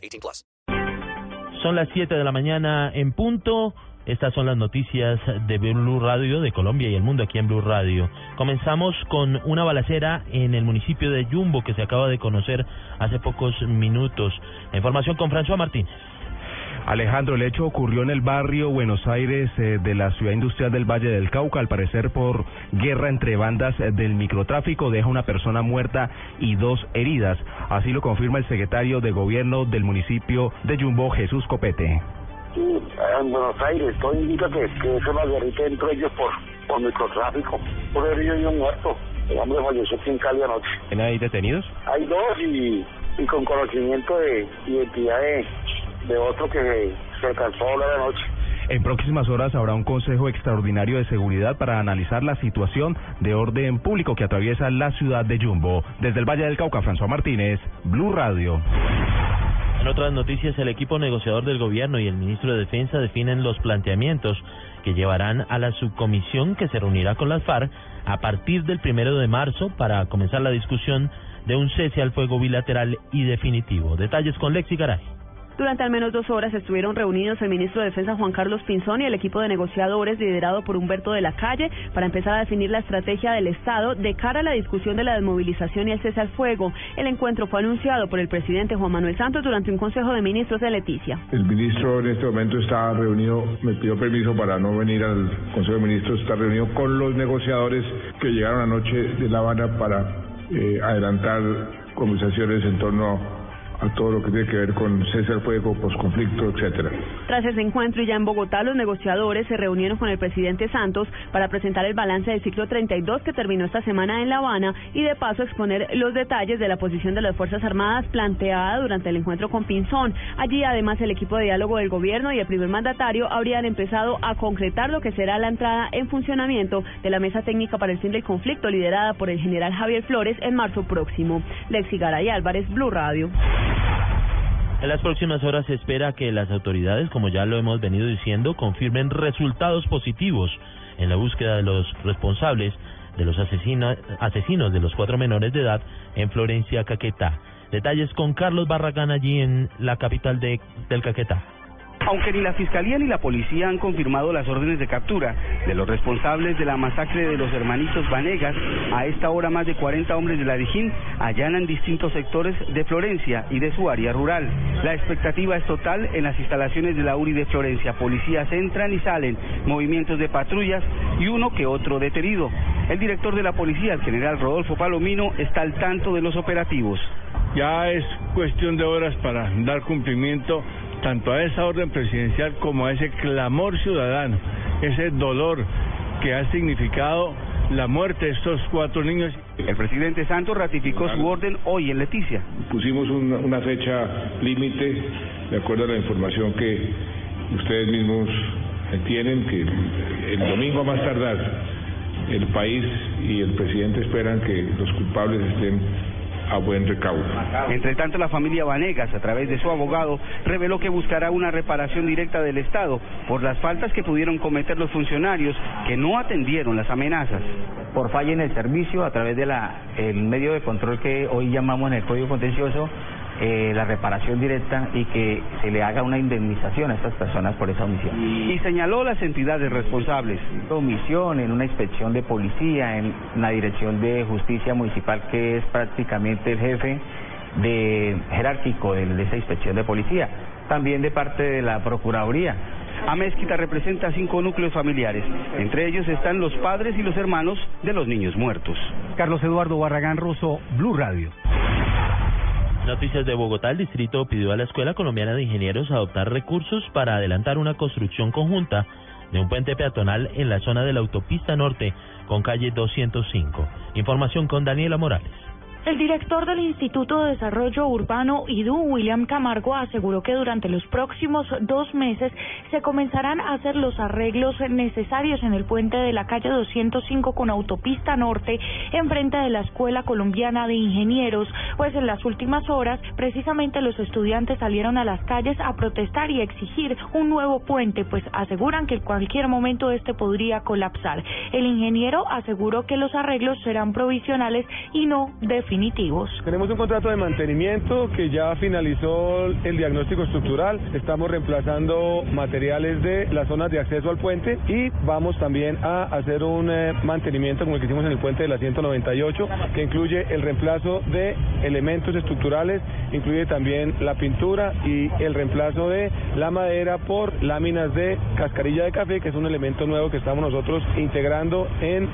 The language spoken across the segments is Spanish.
18 plus. Son las 7 de la mañana en punto. Estas son las noticias de Blue Radio de Colombia y el mundo aquí en Blue Radio. Comenzamos con una balacera en el municipio de Yumbo que se acaba de conocer hace pocos minutos. La información con François Martínez. Alejandro, el hecho ocurrió en el barrio Buenos Aires eh, de la ciudad industrial del Valle del Cauca. Al parecer, por guerra entre bandas eh, del microtráfico, deja una persona muerta y dos heridas. Así lo confirma el secretario de gobierno del municipio de Yumbo, Jesús Copete. Sí, en Buenos Aires, todo indica que, que es una guerrita entre ellos por, por microtráfico. Por herido y un muerto. El hombre falleció aquí en Cali anoche. ¿Hay detenidos? Hay dos y, y con conocimiento de identidad de, de otro que se alcanzó a hablar anoche. En próximas horas habrá un Consejo Extraordinario de Seguridad para analizar la situación de orden público que atraviesa la ciudad de Yumbo. Desde el Valle del Cauca, François Martínez, Blue Radio. En otras noticias, el equipo negociador del gobierno y el ministro de Defensa definen los planteamientos que llevarán a la subcomisión que se reunirá con las FARC a partir del primero de marzo para comenzar la discusión de un cese al fuego bilateral y definitivo. Detalles con Lexi Garay. Durante al menos dos horas estuvieron reunidos el ministro de Defensa Juan Carlos Pinzón y el equipo de negociadores liderado por Humberto de la Calle para empezar a definir la estrategia del Estado de cara a la discusión de la desmovilización y el cese al fuego. El encuentro fue anunciado por el presidente Juan Manuel Santos durante un consejo de ministros de Leticia. El ministro en este momento está reunido, me pidió permiso para no venir al Consejo de Ministros, está reunido con los negociadores que llegaron anoche de La Habana para eh, adelantar conversaciones en torno a a todo lo que tiene que ver con cese al fuego, posconflicto, etcétera. Tras ese encuentro y ya en Bogotá, los negociadores se reunieron con el presidente Santos para presentar el balance del ciclo 32 que terminó esta semana en La Habana y de paso exponer los detalles de la posición de las Fuerzas Armadas planteada durante el encuentro con Pinzón. Allí además el equipo de diálogo del gobierno y el primer mandatario habrían empezado a concretar lo que será la entrada en funcionamiento de la mesa técnica para el fin del conflicto liderada por el general Javier Flores en marzo próximo. Lexi Garay Álvarez, Blue Radio. En las próximas horas se espera que las autoridades, como ya lo hemos venido diciendo, confirmen resultados positivos en la búsqueda de los responsables de los asesinos, asesinos de los cuatro menores de edad en Florencia, Caquetá. Detalles con Carlos Barragán allí en la capital de, del Caquetá. Aunque ni la Fiscalía ni la Policía han confirmado las órdenes de captura de los responsables de la masacre de los hermanitos Vanegas, a esta hora más de 40 hombres de la Dijín allanan distintos sectores de Florencia y de su área rural. La expectativa es total en las instalaciones de la URI de Florencia. Policías entran y salen, movimientos de patrullas y uno que otro detenido. El director de la policía, el general Rodolfo Palomino, está al tanto de los operativos. Ya es cuestión de horas para dar cumplimiento tanto a esa orden presidencial como a ese clamor ciudadano, ese dolor que ha significado la muerte de estos cuatro niños. El presidente Santos ratificó su orden hoy en Leticia. Pusimos una, una fecha límite, de acuerdo a la información que ustedes mismos tienen, que el domingo a más tardar el país y el presidente esperan que los culpables estén a buen recaudo. Entre tanto, la familia Vanegas, a través de su abogado, reveló que buscará una reparación directa del Estado por las faltas que pudieron cometer los funcionarios que no atendieron las amenazas. Por falla en el servicio, a través del el medio de control que hoy llamamos en el Código Contencioso, eh, la reparación directa y que se le haga una indemnización a estas personas por esa omisión. Y señaló las entidades responsables. Omisión en una inspección de policía, en la Dirección de Justicia Municipal, que es prácticamente el jefe de jerárquico de, de esa inspección de policía. También de parte de la Procuraduría. Amezquita representa cinco núcleos familiares. Entre ellos están los padres y los hermanos de los niños muertos. Carlos Eduardo Barragán Russo, Blue Radio. Noticias de Bogotá, el distrito pidió a la Escuela Colombiana de Ingenieros adoptar recursos para adelantar una construcción conjunta de un puente peatonal en la zona de la autopista norte con calle 205. Información con Daniela Morales. El director del Instituto de Desarrollo Urbano IDU, William Camargo, aseguró que durante los próximos dos meses se comenzarán a hacer los arreglos necesarios en el puente de la calle 205 con autopista norte enfrente de la Escuela Colombiana de Ingenieros, pues en las últimas horas precisamente los estudiantes salieron a las calles a protestar y exigir un nuevo puente, pues aseguran que en cualquier momento este podría colapsar. El ingeniero aseguró que los arreglos serán provisionales y no definitivos tenemos un contrato de mantenimiento que ya finalizó el diagnóstico estructural. Estamos reemplazando materiales de las zonas de acceso al puente y vamos también a hacer un eh, mantenimiento como el que hicimos en el puente de la 198 que incluye el reemplazo de elementos estructurales, incluye también la pintura y el reemplazo de la madera por láminas de cascarilla de café, que es un elemento nuevo que estamos nosotros integrando en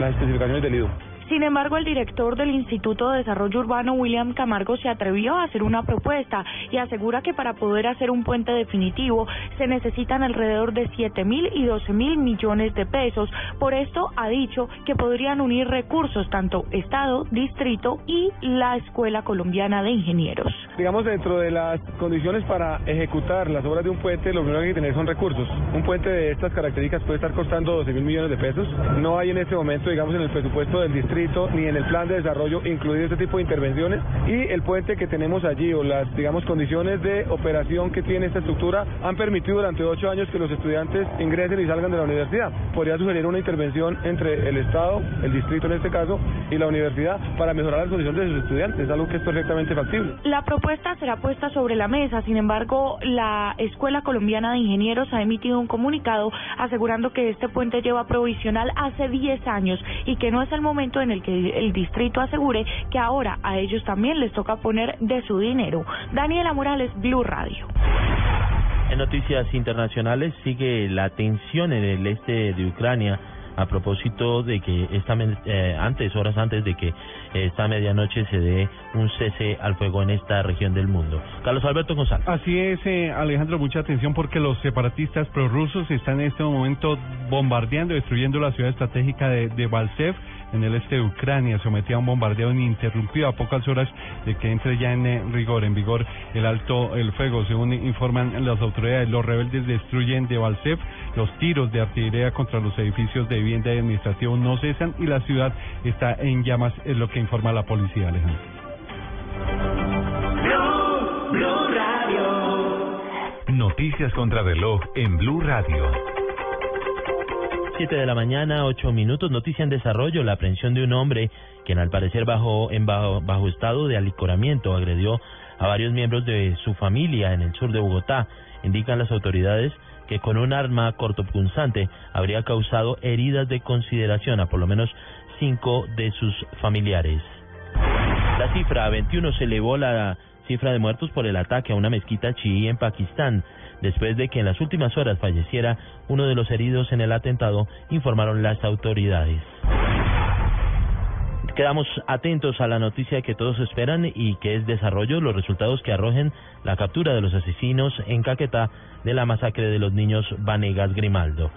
las especificaciones del IDU. Sin embargo, el director del Instituto de Desarrollo Urbano, William Camargo, se atrevió a hacer una propuesta y asegura que para poder hacer un puente definitivo se necesitan alrededor de 7 mil y 12 mil millones de pesos. Por esto ha dicho que podrían unir recursos tanto Estado, Distrito y la Escuela Colombiana de Ingenieros. Digamos, dentro de las condiciones para ejecutar las obras de un puente, lo primero que hay que tener son recursos. Un puente de estas características puede estar costando 12 mil millones de pesos. No hay en este momento, digamos, en el presupuesto del distrito ni en el plan de desarrollo incluir este tipo de intervenciones y el puente que tenemos allí o las digamos condiciones de operación que tiene esta estructura han permitido durante ocho años que los estudiantes ingresen y salgan de la universidad. Podría sugerir una intervención entre el Estado, el distrito en este caso, y la universidad para mejorar las condiciones de sus estudiantes, algo que es perfectamente factible. La propuesta será puesta sobre la mesa, sin embargo, la Escuela Colombiana de Ingenieros ha emitido un comunicado asegurando que este puente lleva provisional hace 10 años y que no es el momento en en el que el distrito asegure que ahora a ellos también les toca poner de su dinero. Daniela Morales, Blue Radio. En noticias internacionales sigue la tensión en el este de Ucrania a propósito de que esta eh, antes horas antes de que esta medianoche se dé un cese al fuego en esta región del mundo. Carlos Alberto González. Así es, eh, Alejandro, mucha atención porque los separatistas prorrusos están en este momento bombardeando, destruyendo la ciudad estratégica de, de Balsev en el este de Ucrania, sometía a un bombardeo ininterrumpido a pocas horas de que entre ya en eh, rigor, en vigor el alto el fuego. Según informan las autoridades, los rebeldes destruyen de Balsev los tiros de artillería contra los edificios de vivienda y administrativo no cesan y la ciudad está en llamas, es lo que informa la policía, Alejandro. Noticias contra reloj en Blue Radio. 7 de la mañana, 8 minutos. Noticia en desarrollo: la aprehensión de un hombre quien, al parecer, bajo, en bajo, bajo estado de alicoramiento, agredió a varios miembros de su familia en el sur de Bogotá. Indican las autoridades que con un arma cortopunzante habría causado heridas de consideración a por lo menos cinco de sus familiares. La cifra 21 se elevó la cifra de muertos por el ataque a una mezquita chií en Pakistán después de que en las últimas horas falleciera uno de los heridos en el atentado, informaron las autoridades. Quedamos atentos a la noticia que todos esperan y que es desarrollo, los resultados que arrojen la captura de los asesinos en Caquetá de la masacre de los niños Vanegas Grimaldo.